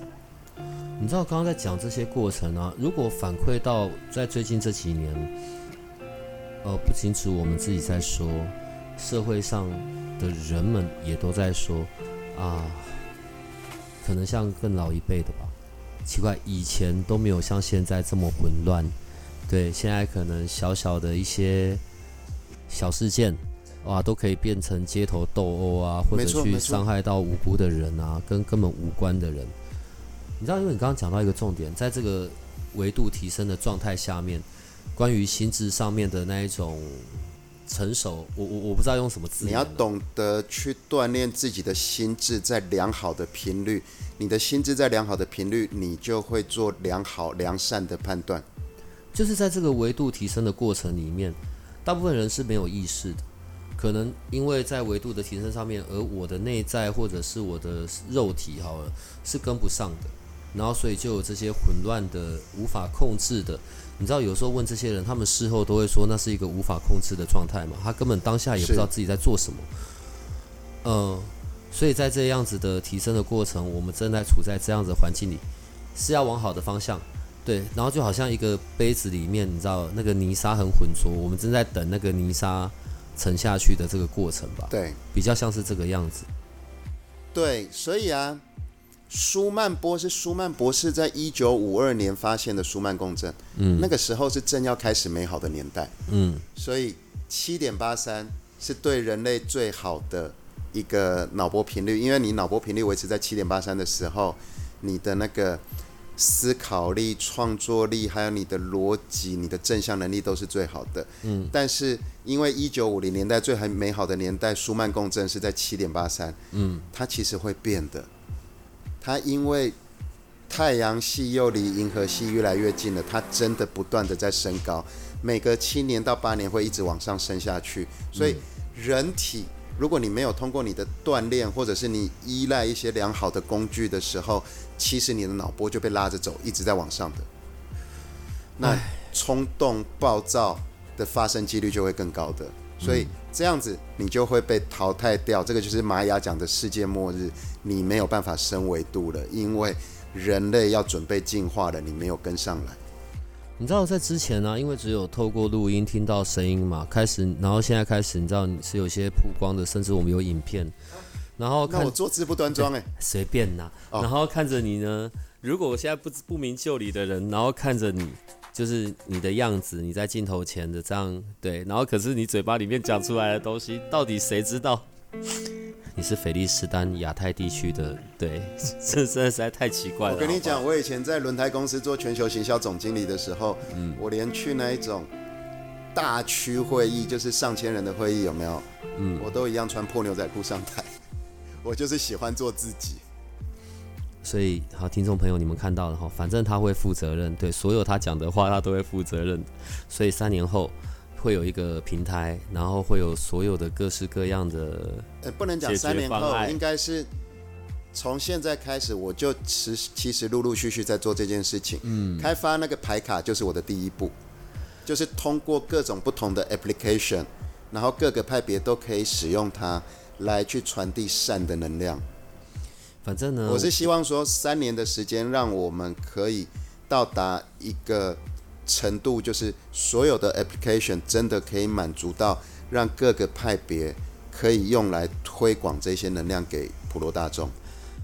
你知道刚刚在讲这些过程啊，如果反馈到在最近这几年，呃，不仅止我们自己在说，社会上的人们也都在说啊，可能像更老一辈的吧，奇怪，以前都没有像现在这么混乱，对，现在可能小小的一些小事件，哇，都可以变成街头斗殴啊，或者去伤害到无辜的人啊，跟根本无关的人。你知道，因为你刚刚讲到一个重点，在这个维度提升的状态下面，关于心智上面的那一种成熟，我我我不知道用什么字。你要懂得去锻炼自己的心智，在良好的频率，你的心智在良好的频率，你就会做良好良善的判断。就是在这个维度提升的过程里面，大部分人是没有意识的，可能因为在维度的提升上面，而我的内在或者是我的肉体，好了，是跟不上的。然后，所以就有这些混乱的、无法控制的。你知道，有时候问这些人，他们事后都会说，那是一个无法控制的状态嘛？他根本当下也不知道自己在做什么。嗯，所以在这样子的提升的过程，我们正在处在这样子的环境里，是要往好的方向。对，然后就好像一个杯子里面，你知道那个泥沙很浑浊，我们正在等那个泥沙沉下去的这个过程吧？对，比较像是这个样子。对，所以啊。舒曼波是舒曼博士在一九五二年发现的舒曼共振，嗯，那个时候是正要开始美好的年代，嗯，所以七点八三是对人类最好的一个脑波频率，因为你脑波频率维持在七点八三的时候，你的那个思考力、创作力，还有你的逻辑、你的正向能力都是最好的，嗯，但是因为一九五零年代最很美好的年代，舒曼共振是在七点八三，嗯，它其实会变的。它因为太阳系又离银河系越来越近了，它真的不断的在升高，每隔七年到八年会一直往上升下去。所以人体，如果你没有通过你的锻炼，或者是你依赖一些良好的工具的时候，其实你的脑波就被拉着走，一直在往上的。那冲动暴躁的发生几率就会更高的。所以这样子你就会被淘汰掉，这个就是玛雅讲的世界末日，你没有办法升维度了，因为人类要准备进化了，你没有跟上来。你知道在之前呢、因为只有透过录音听到声音嘛，开始，然后现在开始，你知道你是有些曝光的，甚至我们有影片，然后看那我坐姿不端庄哎、随便拿，哦。然后看着你呢，如果我现在不不明就里的人，然后看着你，就是你的样子，你在镜头前的这样对，然后可是你嘴巴里面讲出来的东西，到底谁知道？你是菲利斯丹亚太地区的，对，这真的实在太奇怪了。我跟你讲，，我以前在轮胎公司做全球行销总经理的时候，嗯我连去那一种大区会议，就是上千人的会议，有没有？嗯，我都一样穿破牛仔裤上台。我就是喜欢做自己。所以好，听众朋友，你们看到了哈，反正他会负责任，对所有他讲的话，他都会负责任。所以三年后会有一个平台，然后会有所有的各式各样的呃，不能讲三年后，应该是从现在开始，我就其其实陆陆续续在做这件事情。嗯，开发那个牌卡就是我的第一步，就是通过各种不同的 application，然后各个派别都可以使用它来去传递善的能量。反正呢，我是希望说，三年的时间，让我们可以到达一个程度，就是所有的 application 真的可以满足到让各个派别可以用来推广这些能量给普罗大众。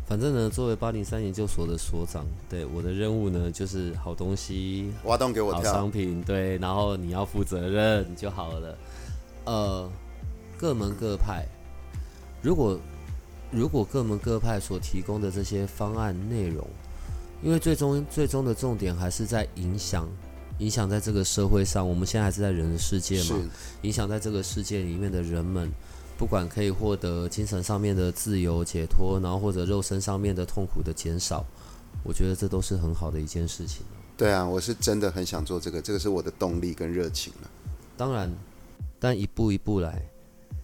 反正呢，作为八零三研究所的所长，对我的任务呢，就是好东西、挖洞给我好商，品，对，然后你要负责任就好了。呃，各门各派，如果如果各门各派所提供的这些方案内容，因为最终最终的重点还是在影响影响在这个社会上，我们现在还是在人的世界嘛，影响在这个世界里面的人们，不管可以获得精神上面的自由解脱，然后或者肉身上面的痛苦的减少，我觉得这都是很好的一件事情。对啊，我是真的很想做这个，这个是我的动力跟热情了。当然，但一步一步来，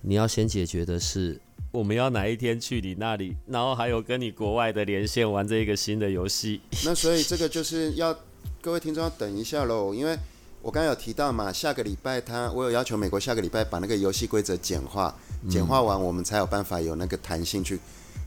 你要先解决的是我们要哪一天去你那里，然后还有跟你国外的连线玩这一个新的游戏。那所以这个就是要各位听众要等一下喽，因为我刚刚有提到嘛，下个礼拜他我有要求美国下个礼拜把那个游戏规则简化，简化完我们才有办法有那个弹性去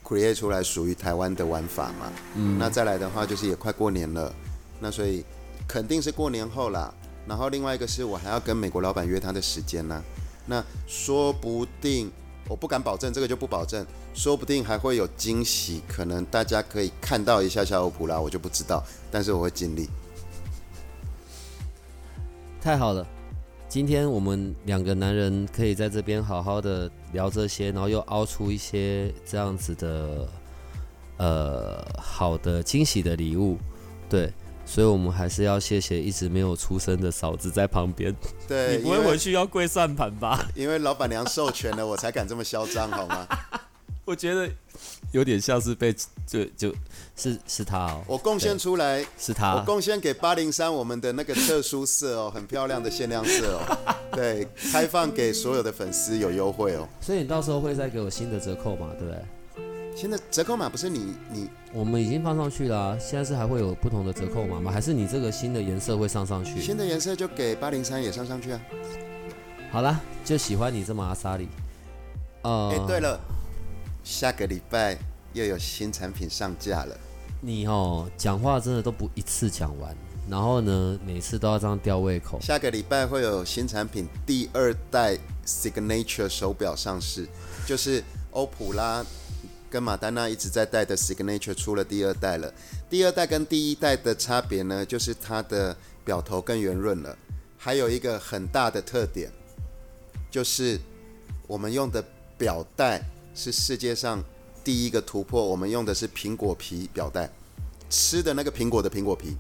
create 出来属于台湾的玩法嘛。嗯，那再来的话就是也快过年了，那所以肯定是过年后啦。然后另外一个是我还要跟美国老板约他的时间呢、那说不定我不敢保证，这个就不保证，说不定还会有惊喜，可能大家可以看到一下下欧普拉，我就不知道，但是我会尽力。太好了，今天我们两个男人可以在这边好好的聊这些，然后又凹出一些这样子的呃好的惊喜的礼物，对。所以，我们还是要谢谢一直没有出声的嫂子在旁边。对，你不会因为回去要跪算盘吧？因为老板娘授权了，我才敢这么嚣张，好吗？我觉得有点像是被就就是是他哦，我贡献出来，是他。我贡献给八零三我们的那个特殊色哦，很漂亮的限量色哦，对，开放给所有的粉丝有优惠哦。所以你到时候会再给我新的折扣嘛，对不对？现在折扣码不是你你我们已经放上去了、啊，现在是还会有不同的折扣码吗？还是你这个新的颜色会上上去？新的颜色就给八零三也上上去啊。好啦，就喜欢你这么阿莎里。呃，哎、对了，下个礼拜又有新产品上架了。你哦，讲话真的都不一次讲完，然后呢，每次都要这样吊胃口。下个礼拜会有新产品第二代 Signature 手表上市，就是欧普拉跟马丹娜一直在戴的 Signature 出了第二代了。第二代跟第一代的差别呢，就是它的表头更圆润了，还有一个很大的特点，就是我们用的表带是世界上第一个突破，我们用的是苹果皮表带，吃的那个苹果的苹果皮。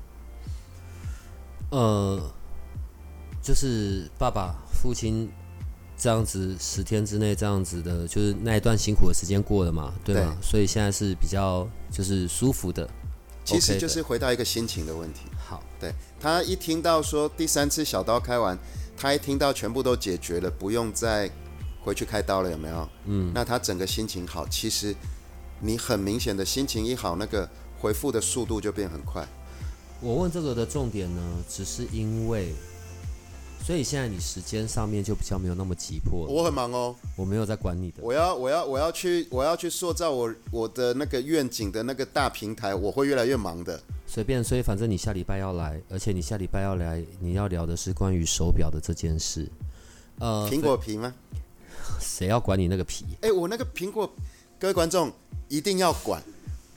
呃，就是爸爸、父亲这样子十天之内这样子的，就是那一段辛苦的时间过了嘛，对吗？所以现在是比较就是舒服的。其实就是回到一个心情的问题。好，对他一听到说第三次小刀开完，他一听到全部都解决了，不用再回去开刀了，有没有？嗯，那他整个心情好，其实你很明显的心情一好，那个回复的速度就变很快。我问这个的重点呢，只是因为，所以现在你时间上面就比较没有那么急迫了，我很忙哦，我没有在管你的。我要我要我要去我要去塑造我我的那个愿景的那个大平台，我会越来越忙的。随便，所以反正你下礼拜要来，而且你下礼拜要来，你要聊的是关于手表的这件事。呃，苹果皮吗？谁要管你那个皮？哎、我那个苹果，各位观众一定要管。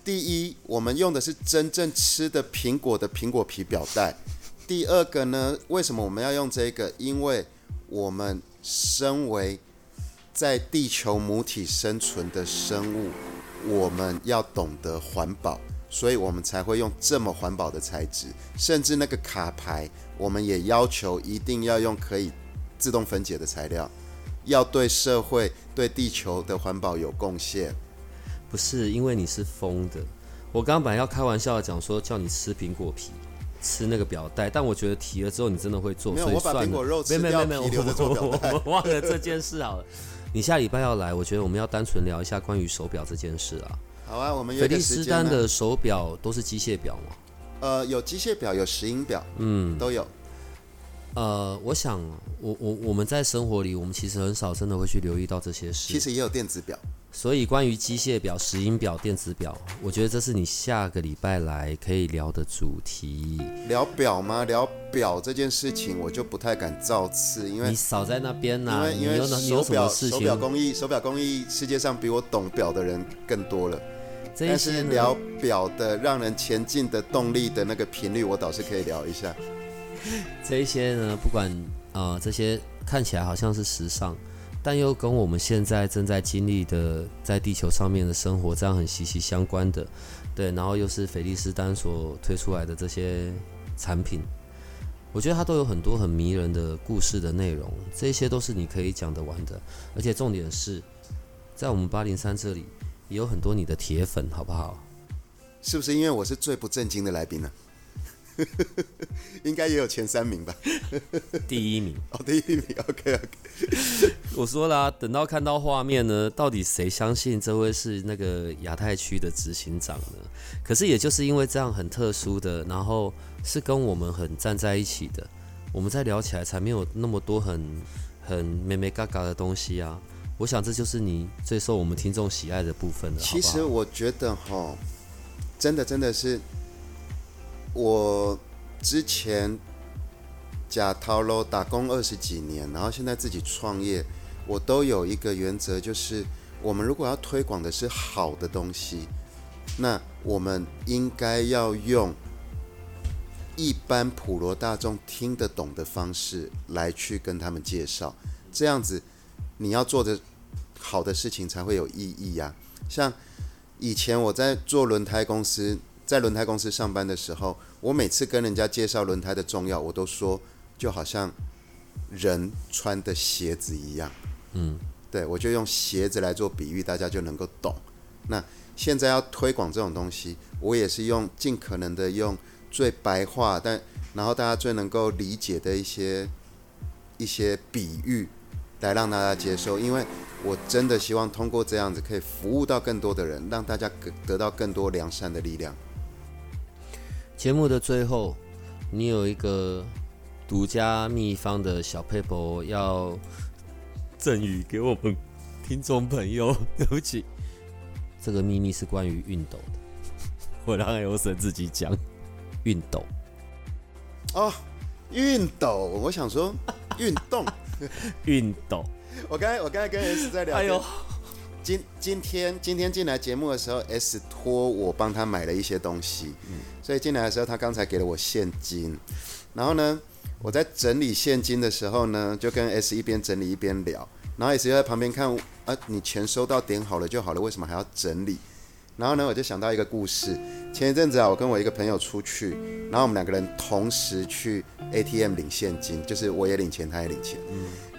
第一，我们用的是真正吃的苹果的苹果皮表带。第二个呢，为什么我们要用这个？因为我们身为在地球母体生存的生物，我们要懂得环保，所以我们才会用这么环保的材质。甚至那个卡牌，我们也要求一定要用可以自动分解的材料。要对社会、对地球的环保有贡献。不是因为你是疯的。我刚刚本来要开玩笑的讲说叫你吃苹果皮，吃那个表带，但我觉得提了之后你真的会做，没有我把所以算了。苹果肉吃掉没有皮留表带我我忘了这件事好了。你下礼拜要来，我觉得我们要单纯聊一下关于手表这件事啊。好啊，我们有菲利斯丹。的手表都是机械表吗？呃，有机械表，有石英表，嗯，都有。呃，我想，我我我们在生活里，我们其实很少真的会去留意到这些事。其实也有电子表。所以关于机械表、石英表、电子表，我觉得这是你下个礼拜来可以聊的主题。聊表吗？聊表这件事情，我就不太敢造次，因为你少在那边因呐、因为因为手表事情？手表工艺手表工艺世界上比我懂表的人更多了。但是聊表的让人前进的动力的那个频率，我倒是可以聊一下。这一些呢，不管呃这些看起来好像是时尚，但又跟我们现在正在经历的在地球上面的生活这样很息息相关的，对，然后又是菲利斯丹所推出来的这些产品，我觉得它都有很多很迷人的故事的内容，这些都是你可以讲得完的，而且重点是在我们八零三这里也有很多你的铁粉，好不好？是不是因为我是最不正经的来宾呢、应该也有前三名吧？第一名。哦，第一名，OK OK。我说啦，等到看到画面呢，到底谁相信这位是那个亚太区的执行长呢？可是也就是因为这样很特殊的，然后是跟我们很站在一起的，我们在聊起来才没有那么多很很美美嘎嘎的东西啊。我想这就是你最受我们听众喜爱的部分了。其实我觉得哈，真的真的是，我之前假掏喽打工二十几年，然后现在自己创业，我都有一个原则，就是我们如果要推广的是好的东西，那我们应该要用一般普罗大众听得懂的方式来去跟他们介绍，这样子你要做的好的事情才会有意义呀、像以前我在做轮胎公司，在轮胎公司上班的时候，我每次跟人家介绍轮胎的重要，我都说就好像人穿的鞋子一样。嗯，对我就用鞋子来做比喻，大家就能够懂。那现在要推广这种东西，我也是用尽可能的用最白话，但然后大家最能够理解的一些一些比喻，来让大家接受。因为我真的希望通过这样子，可以服务到更多的人，让大家得得到更多良善的力量。节目的最后，你有一个独家秘方的小 paper 要赠予给我们听众朋友。对不起，这个秘密是关于熨斗的，我让尤神自己讲。熨斗，哦，熨斗，我想说运动。熨 斗，我刚才我刚才跟 S 在聊天，哎呦，今今天今天进来节目的时候，S 托我帮他买了一些东西，所以进来的时候他刚才给了我现金，然后呢，我在整理现金的时候呢，就跟 S 一边整理一边聊，然后 S 就在旁边看，啊，你钱收到点好了就好了，为什么还要整理？然后呢，我就想到一个故事，前一阵子啊，我跟我一个朋友出去，然后我们两个人同时去 ATM 领现金，就是我也领钱，他也领钱。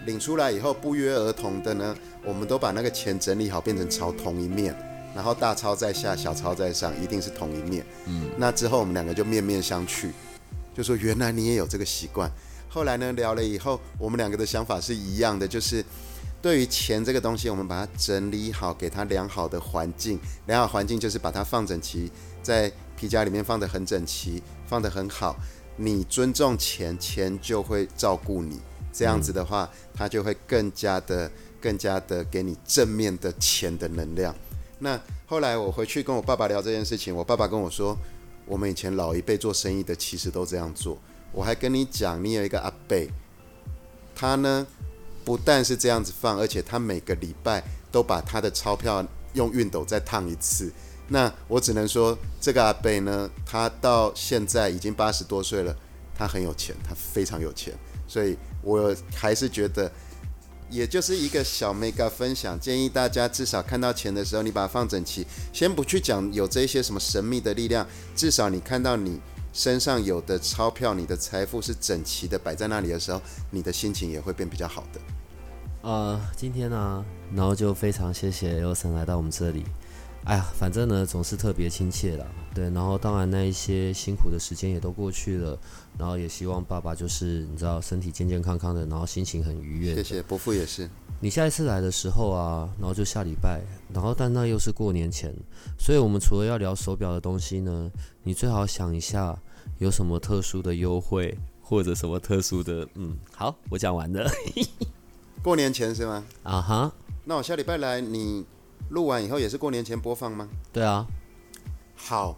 领出来以后不约而同的呢，我们都把那个钱整理好，变成朝同一面，然后大钞在下，小钞在上，一定是同一面。嗯，那之后我们两个就面面相觑，就说原来你也有这个习惯。后来呢，聊了以后，我们两个的想法是一样的，就是对于钱这个东西，我们把它整理好，给它良好的环境。良好环境就是把它放整齐，在皮夹里面放得很整齐，放得很好。你尊重钱，钱就会照顾你。这样子的话，它就会更加的、更加的给你正面的钱的能量。那后来我回去跟我爸爸聊这件事情，我爸爸跟我说，我们以前老一辈做生意的其实都这样做。我还跟你讲，你有一个阿贝，他呢不但是这样子放，而且他每个礼拜都把他的钞票用熨斗再烫一次。那我只能说，这个阿贝呢，他到现在已经八十多岁了，他很有钱，他非常有钱。所以我还是觉得，也就是一个小 mega 分享，建议大家至少看到钱的时候，你把它放整齐。先不去讲有这些什么神秘的力量，至少你看到你身上有的钞票，你的财富是整齐的摆在那里的时候，你的心情也会变比较好的。呃，今天呢，然后就非常谢谢 L 神来到我们这里。哎呀，反正呢总是特别亲切啦，对。然后当然那一些辛苦的时间也都过去了，然后也希望爸爸就是你知道身体健健康康的，然后心情很愉悦。谢谢伯父也是。你下一次来的时候啊，然后就下礼拜，然后但那又是过年前，所以我们除了要聊手表的东西呢，你最好想一下有什么特殊的优惠或者什么特殊的，嗯，好，我讲完了。过年前是吗？啊哈。那我下礼拜来你。录完以后也是过年前播放吗？对啊。好，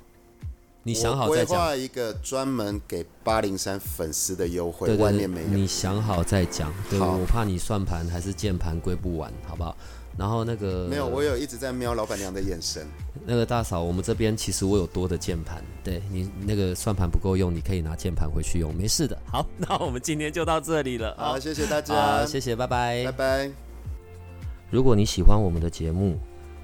你想好再讲。规划一个专门给八零三粉丝的优惠，外面没有。你想好再讲。对，我怕你算盘还是键盘归不完，好不好？然后那个没有，我有一直在瞄老板娘的眼神。那个大嫂，我们这边其实我有多的键盘，对你那个算盘不够用，你可以拿键盘回去用，没事的。好，那我们今天就到这里了。好，谢谢大家。谢谢，拜拜。拜拜。如果你喜欢我们的节目，